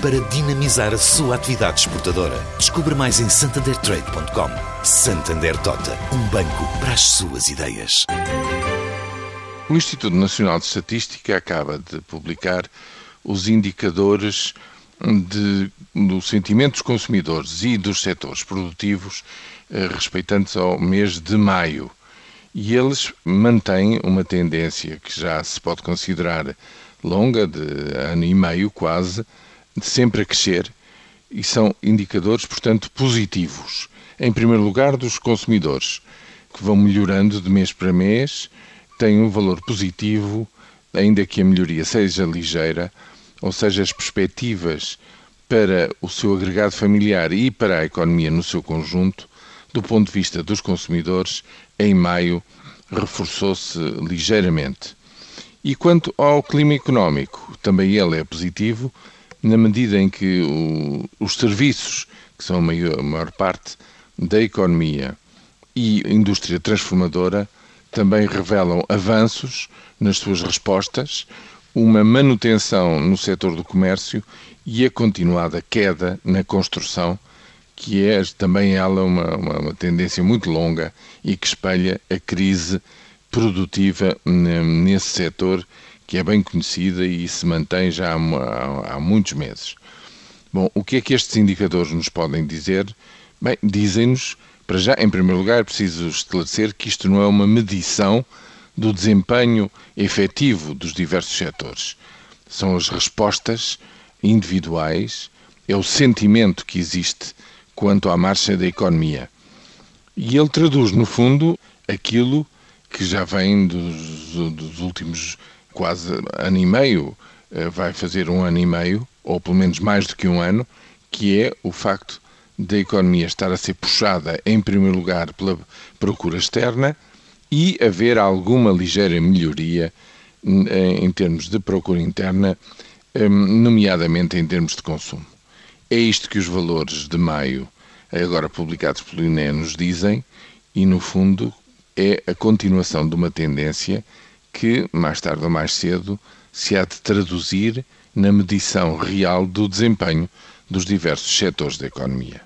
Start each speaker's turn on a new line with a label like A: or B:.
A: para dinamizar a sua atividade exportadora. Descubra mais em santandertrade.com. Santander Tota, um banco para as suas ideias.
B: O Instituto Nacional de Estatística acaba de publicar os indicadores de, do sentimento dos consumidores e dos setores produtivos eh, respeitantes ao mês de maio. E eles mantêm uma tendência que já se pode considerar longa, de ano e meio quase, sempre a crescer, e são indicadores, portanto, positivos. Em primeiro lugar, dos consumidores, que vão melhorando de mês para mês, têm um valor positivo, ainda que a melhoria seja ligeira, ou seja, as perspectivas para o seu agregado familiar e para a economia no seu conjunto, do ponto de vista dos consumidores, em maio reforçou-se ligeiramente. E quanto ao clima económico, também ele é positivo, na medida em que o, os serviços, que são a maior, a maior parte da economia, e indústria transformadora, também revelam avanços nas suas respostas, uma manutenção no setor do comércio e a continuada queda na construção, que é também ela uma, uma, uma tendência muito longa e que espelha a crise produtiva nesse setor que é bem conhecida e se mantém já há, há, muitos meses. Bom, o que é que estes indicadores nos podem dizer? Bem, dizem-nos, para já, em primeiro lugar, é preciso esclarecer que isto não é uma medição do desempenho efetivo dos diversos setores. São as respostas individuais, é o sentimento que existe quanto à marcha da economia. E ele traduz, no fundo, aquilo que já vem dos, dos últimos quase ano e meio, eh, vai fazer um ano e meio, ou pelo menos mais do que um ano, que é o facto da economia estar a ser puxada, em primeiro lugar, pela procura externa e haver alguma ligeira melhoria em termos de procura interna, hum, nomeadamente em termos de consumo. É isto que os valores de maio, agora publicados pelo INE, nos dizem, e no fundo é a continuação de uma tendência que, mais tarde ou mais cedo, se há de traduzir na medição real do desempenho dos diversos setores da economia.